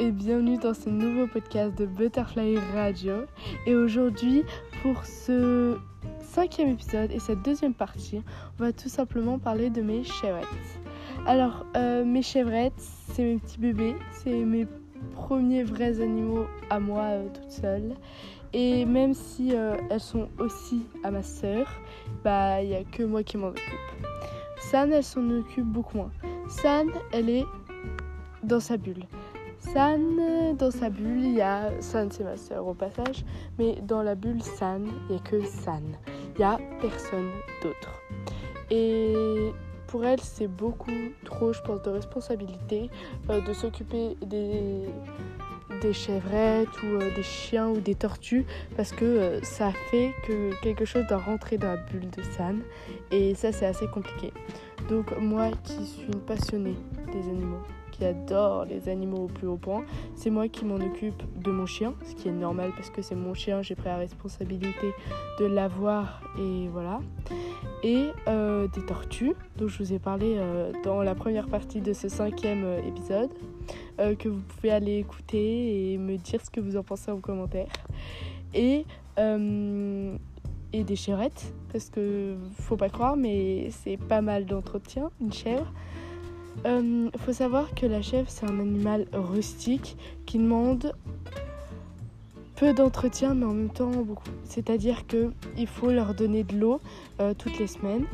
et bienvenue dans ce nouveau podcast de Butterfly Radio. Et aujourd'hui, pour ce cinquième épisode et cette deuxième partie, on va tout simplement parler de mes chèvrettes. Alors, euh, mes chèvrettes, c'est mes petits bébés, c'est mes premiers vrais animaux à moi euh, toute seule. Et même si euh, elles sont aussi à ma sœur, bah il n'y a que moi qui m'en occupe. San, elle s'en occupe beaucoup moins. San, elle est dans sa bulle. San, dans sa bulle, il y a. San, c'est ma soeur au passage. Mais dans la bulle San, il n'y a que San. Il n'y a personne d'autre. Et pour elle, c'est beaucoup trop, je pense, de responsabilité euh, de s'occuper des, des chèvrettes ou euh, des chiens ou des tortues parce que euh, ça fait que quelque chose doit rentrer dans la bulle de San et ça c'est assez compliqué. Donc moi qui suis une passionnée des animaux, adore les animaux au plus haut point. C'est moi qui m'en occupe de mon chien, ce qui est normal parce que c'est mon chien, j'ai pris la responsabilité de l'avoir et voilà. Et euh, des tortues, dont je vous ai parlé euh, dans la première partie de ce cinquième euh, épisode, que vous pouvez aller écouter et me dire ce que vous en pensez en commentaire. Et et des chèvrettes parce que faut pas croire mais c'est pas mal d'entretien une chèvre euh, faut savoir que la chèvre, c'est un animal rustique qui demande peu d'entretien, mais en même temps beaucoup. C'est-à-dire qu'il faut leur donner de l'eau euh, toutes les semaines.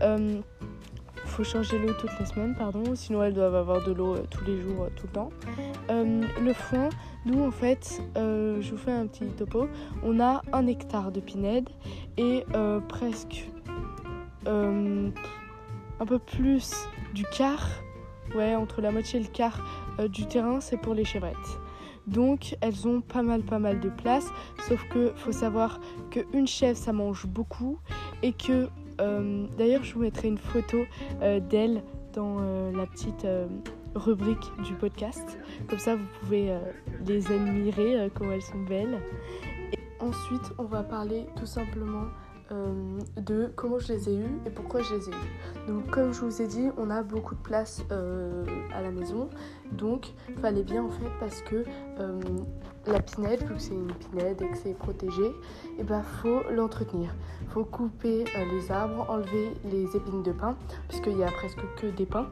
Il euh, faut changer l'eau toutes les semaines, pardon, sinon elles doivent avoir de l'eau tous les jours, tout le temps. le foin, nous en fait, je vous fais un petit topo, on a un hectare de pinède et presque un peu plus du quart, ouais, entre la moitié et le quart euh, du terrain, c'est pour les chèvrettes. Donc elles ont pas mal pas mal de place, sauf que faut savoir qu'une chèvre ça mange beaucoup et que euh, d'ailleurs je vous mettrai une photo euh, d'elle dans la petite rubrique du podcast. Comme ça vous pouvez les admirer comme elles sont belles. Et ensuite on va parler tout simplement euh, de comment je les ai eus et pourquoi je les ai eus. Donc comme je vous ai dit, on a beaucoup de place euh, à la maison, donc fallait bien en fait parce que euh, la pinède, vu que c'est une pinède et que c'est protégé, et eh ben faut l'entretenir. Faut couper les arbres, enlever les épines de pin, puisqu'il y a presque que des pins,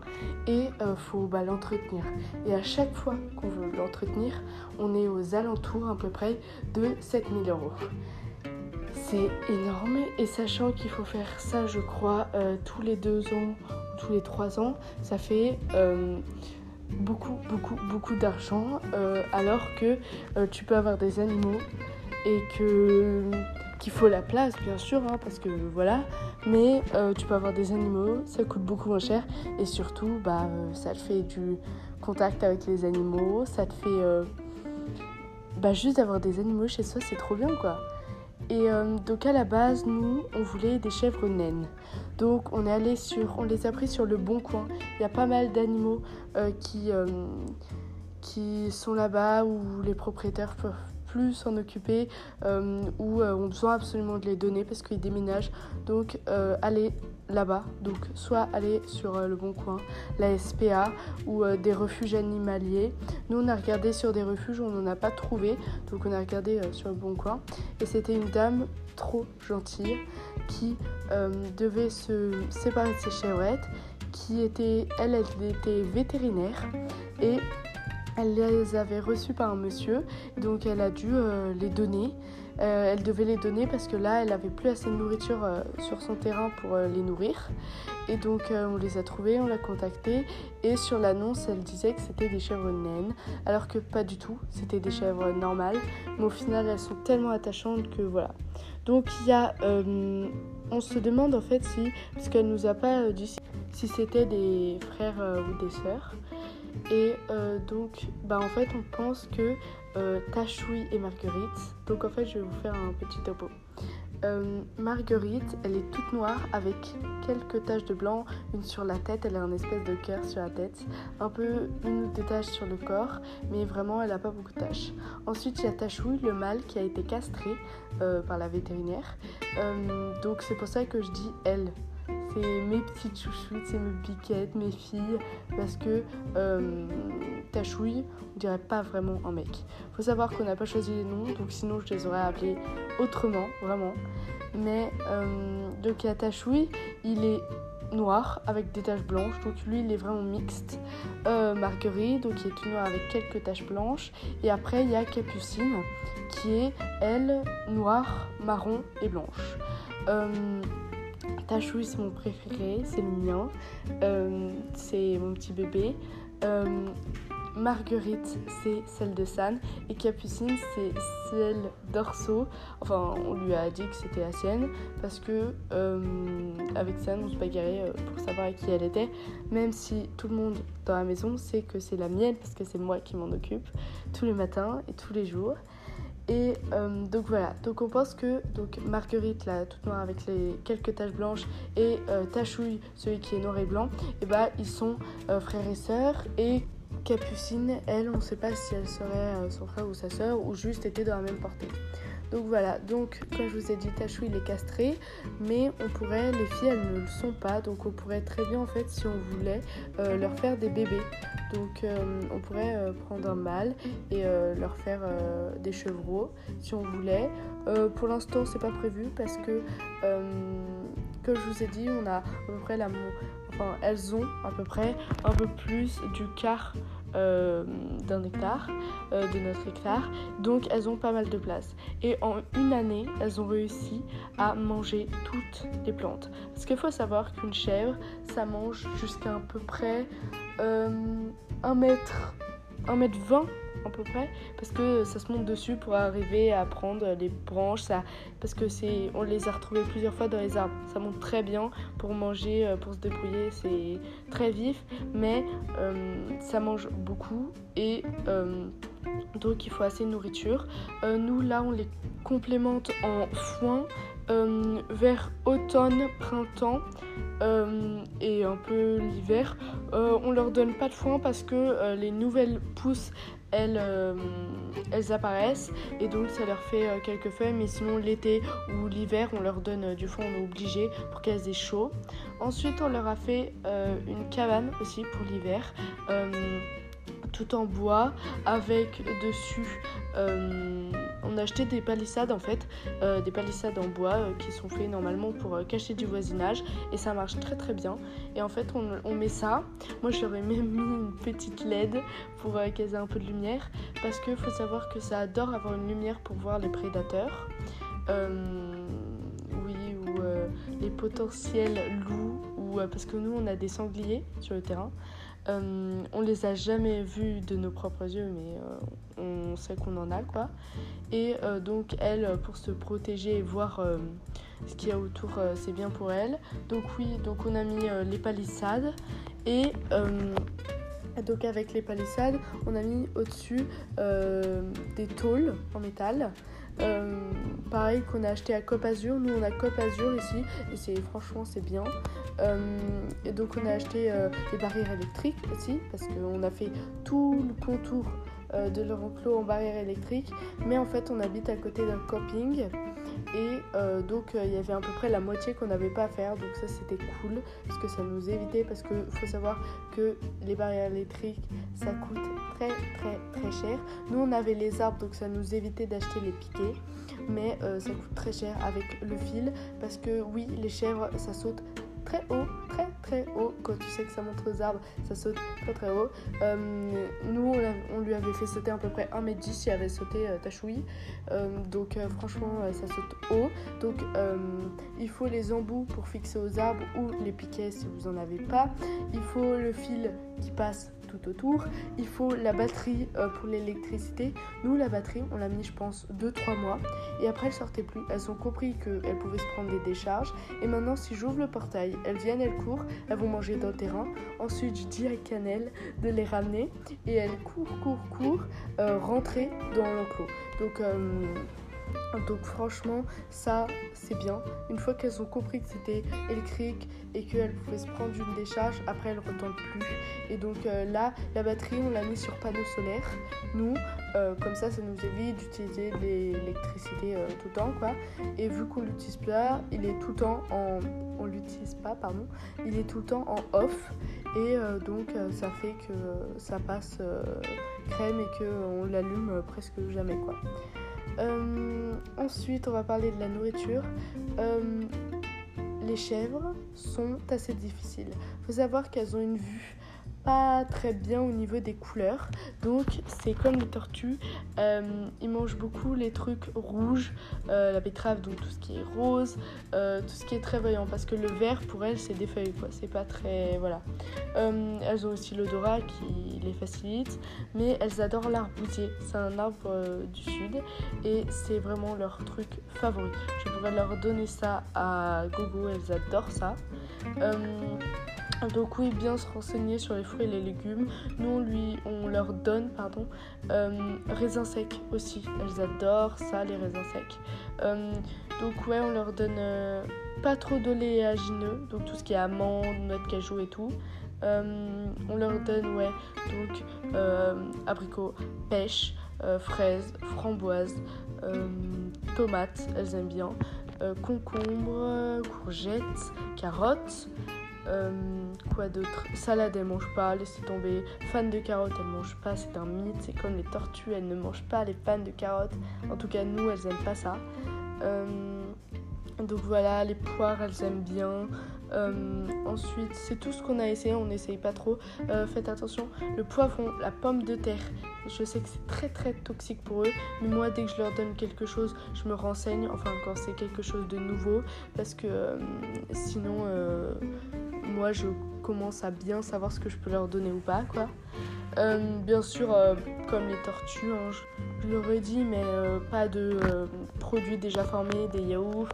et faut bah, l'entretenir. Et à chaque fois qu'on veut l'entretenir, on est aux alentours à peu près de 7000 euros. C'est énorme et sachant qu'il faut faire ça, je crois, euh, tous les deux ans, tous les trois ans, ça fait euh, beaucoup, beaucoup, beaucoup d'argent. Euh, alors que tu peux avoir des animaux et qu'il faut la place, bien sûr, hein, parce que voilà. Mais tu peux avoir des animaux, ça coûte beaucoup moins cher et surtout, bah, ça te fait du contact avec les animaux, ça te fait bah, juste d'avoir des animaux chez soi, c'est trop bien, quoi. Et euh, donc à la base, nous, on voulait des chèvres naines. Donc on est allé sur, on les a pris sur le bon coin. Il y a pas mal d'animaux euh, qui, euh, qui sont là-bas où les propriétaires peuvent plus s'en occuper ou ont besoin absolument de les donner parce qu'ils déménagent. Donc allez là-bas, donc soit aller sur le Bon Coin, la SPA ou des refuges animaliers. Nous on a regardé sur des refuges, on n'en a pas trouvé, donc on a regardé sur le Bon Coin et c'était une dame trop gentille qui devait se séparer de ses chèvrettes, qui était, elle, elle était vétérinaire et elle les avait reçues par un monsieur, donc elle a dû les donner. Euh, elle devait les donner parce que là, elle n'avait plus assez de nourriture euh, sur son terrain pour euh, les nourrir. Et donc, on les a trouvés, on l'a contacté. Et sur l'annonce, elle disait que c'était des chèvres naines, alors que pas du tout, c'était des chèvres normales. Mais au final, elles sont tellement attachantes que voilà. Donc, il y a. on se demande en fait si. Parce qu'elle nous a pas dit si c'était des frères ou des sœurs. Et donc, bah en fait, on pense que euh, et Marguerite. Donc en fait, je vais vous faire un petit topo. Euh, Marguerite, elle est toute noire avec quelques taches de blanc, une sur la tête, elle a un espèce de cœur sur la tête, un peu une ou deux taches sur le corps, mais vraiment elle n'a pas beaucoup de taches. Ensuite, il y a Tachouille, le mâle, qui a été castré euh, par la vétérinaire. donc c'est pour ça que je dis elle. C'est mes petites chouchoutes, c'est mes piquettes, mes filles, parce que euh, on dirait pas vraiment un mec. Faut savoir qu'on n'a pas choisi les noms, donc sinon je les aurais appelés autrement, vraiment. Mais euh, donc il y a Tachouille, il est noir avec des taches blanches, donc lui il est vraiment mixte. Euh, Marguerite, donc il est tout noir avec quelques taches blanches. Et après il y a Capucine qui est elle noire, marron et blanche. Euh, Tachouille c'est mon préféré, c'est le mien, euh, c'est mon petit bébé. Euh, Marguerite, c'est celle de San. Et Capucine, c'est celle d'Orso. Enfin, on lui a dit que c'était la sienne. Parce que, euh, avec San, on se bagarrait pour savoir à qui elle était. Même si tout le monde dans la maison sait que c'est la mienne. Parce que c'est moi qui m'en occupe. Tous les matins et tous les jours. Et euh, donc voilà, donc on pense que Marguerite, la toute noire avec les quelques taches blanches, et euh, Tachouille, celui qui est noir et blanc, et bah ils sont euh, frères et sœurs. Et Capucine, elle, on ne sait pas si elle serait son frère ou sa sœur, ou juste était dans la même portée. Donc voilà, donc comme je vous ai dit, Tachou il est castré, mais on pourrait, les filles elles ne le sont pas, donc on pourrait très bien en fait si on voulait euh, leur faire des bébés. Donc euh, on pourrait euh, prendre un mâle et leur faire des chevreaux si on voulait. Pour l'instant c'est pas prévu parce que comme je vous ai dit, on a à peu près la enfin elles ont à peu près un peu plus du quart euh, d'un hectare, euh, de notre hectare. Donc elles ont pas mal de place. Et en une année, elles ont réussi à manger toutes les plantes. Parce qu'il faut savoir qu'une chèvre, ça mange jusqu'à à peu près euh, 1 mètre, 1 mètre 20 à peu près parce que ça se monte dessus pour arriver à prendre les branches ça parce que c'est on les a retrouvés plusieurs fois dans les arbres. Ça monte très bien pour manger euh, pour se débrouiller c'est très vif mais euh, ça mange beaucoup et euh, donc il faut assez de nourriture. Nous là on les complémente en foin vers automne printemps et un peu l'hiver. On leur donne pas de foin parce que les nouvelles pousses elles, euh, elles apparaissent et donc ça leur fait euh, quelques feuilles mais sinon l'été ou l'hiver on leur donne euh, du foin on est obligé pour qu'elles aient chaud. Ensuite on leur a fait une cabane aussi pour l'hiver tout en bois avec dessus on a acheté des palissades en fait euh, des palissades en bois euh, qui sont faits normalement pour euh, cacher du voisinage et ça marche très très bien. Et en fait on, met ça. Moi ai même mis une petite LED pour qu'elles aient un peu de lumière parce qu'il faut savoir que ça adore avoir une lumière pour voir les prédateurs. Oui ou les potentiels loups ou parce que nous on a des sangliers sur le terrain euh, on les a jamais vus de nos propres yeux, mais euh, on sait qu'on en a quoi. Et euh, donc elle, pour se protéger et voir euh, ce qu'il y a autour, c'est bien pour elle. Donc oui, donc on a mis les palissades et donc avec les palissades, on a mis au-dessus des tôles en métal. Euh, pareil qu'on a acheté à Cop Azur. Nous on a Cop Azur ici et c'est franchement c'est bien. Euh, et donc on a acheté euh, les barrières électriques aussi parce qu'on a fait tout le contour de leur enclos en barrière électrique. Mais en fait on habite à côté d'un camping et euh, donc euh, il y avait à peu près la moitié qu'on n'avait pas à faire. Donc ça c'était cool parce que ça nous évitait parce que faut savoir que les barrières électriques ça coûte très très très cher. Nous on avait les arbres donc ça nous évitait d'acheter les piquets mais euh, ça coûte très cher avec le fil parce que oui les chèvres ça saute très haut, très très haut. Quand tu sais que ça monte aux arbres, ça saute très très haut. Euh, nous, on, lui avait fait sauter à peu près 1m10 si elle avait sauté euh, Tachouille. Euh, donc euh, franchement, ça saute haut. Donc il faut les embouts pour fixer aux arbres ou les piquets si vous en avez pas. Il faut le fil qui passe tout autour. Il faut la batterie euh, pour l'électricité. Nous, la batterie, on l'a mis, je pense, 2-3 mois. Et après, elle sortait plus. Elles ont compris qu'elles pouvaient se prendre des décharges. Et maintenant, si j'ouvre le portail, elles viennent, elles courent, elles vont manger dans le terrain. Ensuite, je dis à Cannelle de les ramener. Et elles courent, courent, courent, euh, rentrer dans l'enclos. Donc, euh, Donc franchement, ça, c'est bien. Une fois qu'elles ont compris que c'était électrique et qu'elles pouvaient se prendre une décharge, après elles ne retentent plus. Et donc euh, là, la batterie, on l'a mis sur panneau solaire. Nous, euh, comme ça, ça nous évite d'utiliser l'électricité euh, tout le temps, quoi. Et vu qu'on l'utilise pas, il est tout le temps en... L'utilise pas. Il est tout le temps en off. Et donc, ça fait que ça passe crème et qu'on l'allume presque jamais. Euh, ensuite, on va parler de la nourriture. Euh, les chèvres sont assez difficiles. Il faut savoir qu'elles ont une vue pas très bien au niveau des couleurs. Donc c'est comme les tortues, euh, ils mangent beaucoup les trucs rouges, euh, la betterave, donc tout ce qui est rose, euh, tout ce qui est très voyant. Parce que le vert pour elles c'est des feuilles quoi, c'est pas très. Voilà. elles ont aussi l'odorat qui les facilite, mais elles adorent l'arbousier. C'est un arbre du sud et c'est vraiment leur truc favori. Je pourrais leur donner ça à Gogo, elles adorent ça. Donc oui, bien se renseigner sur les fruits et les légumes. Nous, on, lui, on leur donne pardon, euh, raisins secs aussi. Elles adorent ça, les raisins secs. Euh, donc ouais, on leur donne euh, pas trop d'oléagineux, donc tout ce qui est amandes, noix de cajou et tout. on leur donne ouais, donc abricots, pêche, fraises, framboises, tomates, elles aiment bien, concombres, courgettes, carottes. Euh, quoi d'autre? Salade, elle mange pas, laissez tomber. Fan de carottes, elle mange pas, c'est un mythe. C'est comme les tortues, elles ne mangent pas les fans de carottes. En tout cas, nous, elles aiment pas ça. Euh, donc voilà, les poires, elles aiment bien. Euh, ensuite, c'est tout ce qu'on a essayé, on n'essaye pas trop. faites attention, le poivron, la pomme de terre, je sais que c'est très très toxique pour eux, mais moi dès que je leur donne quelque chose, je me renseigne, enfin quand c'est quelque chose de nouveau, parce que sinon moi je commence à bien savoir ce que je peux leur donner ou pas quoi. Euh, bien sûr, euh, comme les tortues, hein, je, leur ai dit, mais euh, pas de produits déjà formés, des yaourts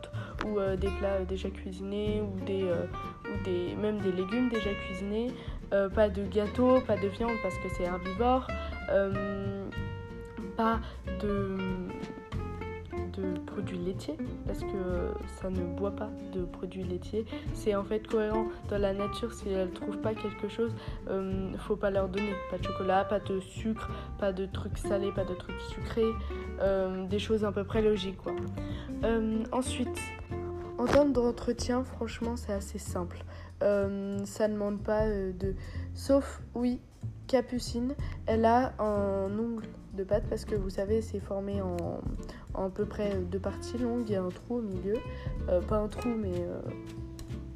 ou des plats déjà cuisinés ou des, ou des même des légumes déjà cuisinés. pas de gâteau, pas de viande parce que c'est herbivore. pas de de produits laitiers parce que ça ne boit pas de produits laitiers. C'est en fait cohérent dans la nature. Si elles trouvent pas quelque chose, euh, faut pas leur donner. Pas de chocolat, pas de sucre, pas de trucs salés, pas de trucs sucrés, euh, des choses à peu près logiques quoi. Euh, ensuite, en termes d'entretien, franchement, c'est assez simple. ça ne demande pas de. Sauf, oui, Capucine, elle a un ongle de patte parce que vous savez, c'est formé en, à peu près deux parties longues. Il y a un trou au milieu. Euh, pas un trou, mais euh,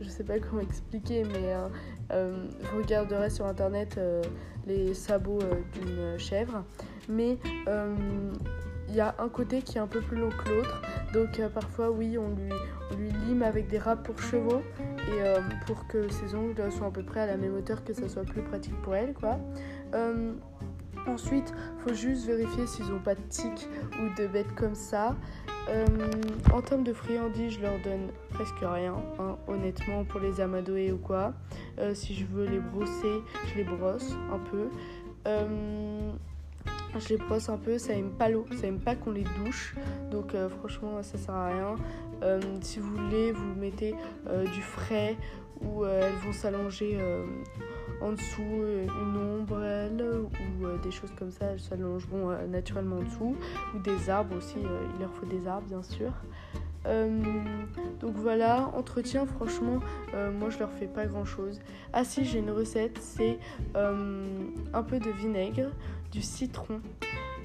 je sais pas comment expliquer, mais euh, vous regarderez sur internet les sabots d'une chèvre. Mais il y a un côté qui est un peu plus long que l'autre. Donc parfois, oui, on lui, on lui lime avec des râpes pour chevaux et pour que ses ongles soient à peu près à la même hauteur que ça soit plus pratique pour elle, quoi. Ensuite, faut juste vérifier s'ils n'ont pas de tiques ou de bêtes comme ça. Euh, en termes de friandises, je leur donne presque rien, hein, honnêtement, pour les amadouer ou quoi. Euh, si je veux les brosser, je les brosse un peu. Euh, je les brosse un peu, ça aime pas l'eau, ça aime pas qu'on les douche, donc franchement ça sert à rien. si vous voulez, vous mettez du frais ou elles vont s'allonger en dessous euh, une ombrelle ou euh, des choses comme ça, elles s'allongeront euh, naturellement en dessous, ou des arbres aussi, il leur faut des arbres bien sûr. donc voilà, entretien, franchement, moi je leur fais pas grand chose. Ah si, j'ai une recette, c'est un peu de vinaigre, du citron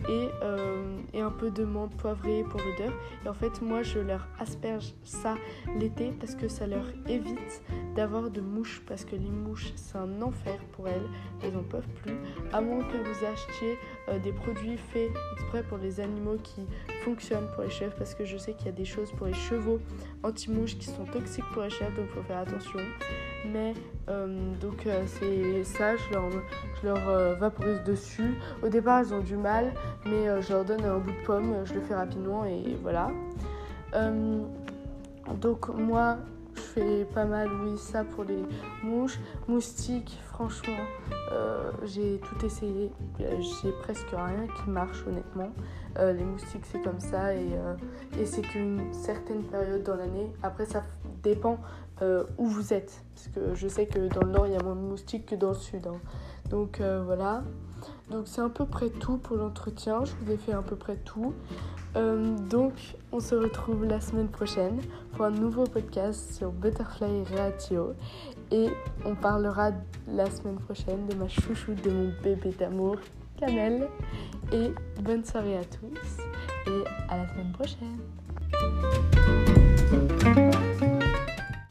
euh, et, un peu de menthe poivrée pour l'odeur. Et en fait, moi, je leur asperge ça l'été parce que ça leur évite d'avoir de mouches parce que les mouches, c'est un enfer pour elles. Elles n'en peuvent plus. À moins que vous achetiez euh, des produits faits exprès pour les animaux qui fonctionnent pour les chèvres parce que je sais qu'il y a des choses pour les chevaux anti-mouches qui sont toxiques pour les chèvres, donc il faut faire attention. Mais euh, donc c'est ça, je leur, leur vaporise dessus. Au départ, elles ont du mal, mais euh, je leur donne un bout de pomme, je le fais rapidement et voilà. Euh, donc moi, je fais pas mal, oui, ça pour les mouches. Moustiques, franchement, euh, j'ai tout essayé. J'ai presque rien qui marche, honnêtement. Euh, les moustiques, c'est comme ça et, et c'est qu'une certaine période dans l'année. Après, ça dépend où vous êtes. Parce que je sais que dans le nord, il y a moins de moustiques que dans le sud. Hein. Donc voilà. Donc c'est à peu près tout pour l'entretien. Je vous ai fait à peu près tout. Euh, donc on se retrouve la semaine prochaine pour un nouveau podcast sur Butterfly Ratio. Et on parlera la semaine prochaine de ma chouchou, de mon bébé d'amour, Camel. Et bonne soirée à tous et à la semaine prochaine.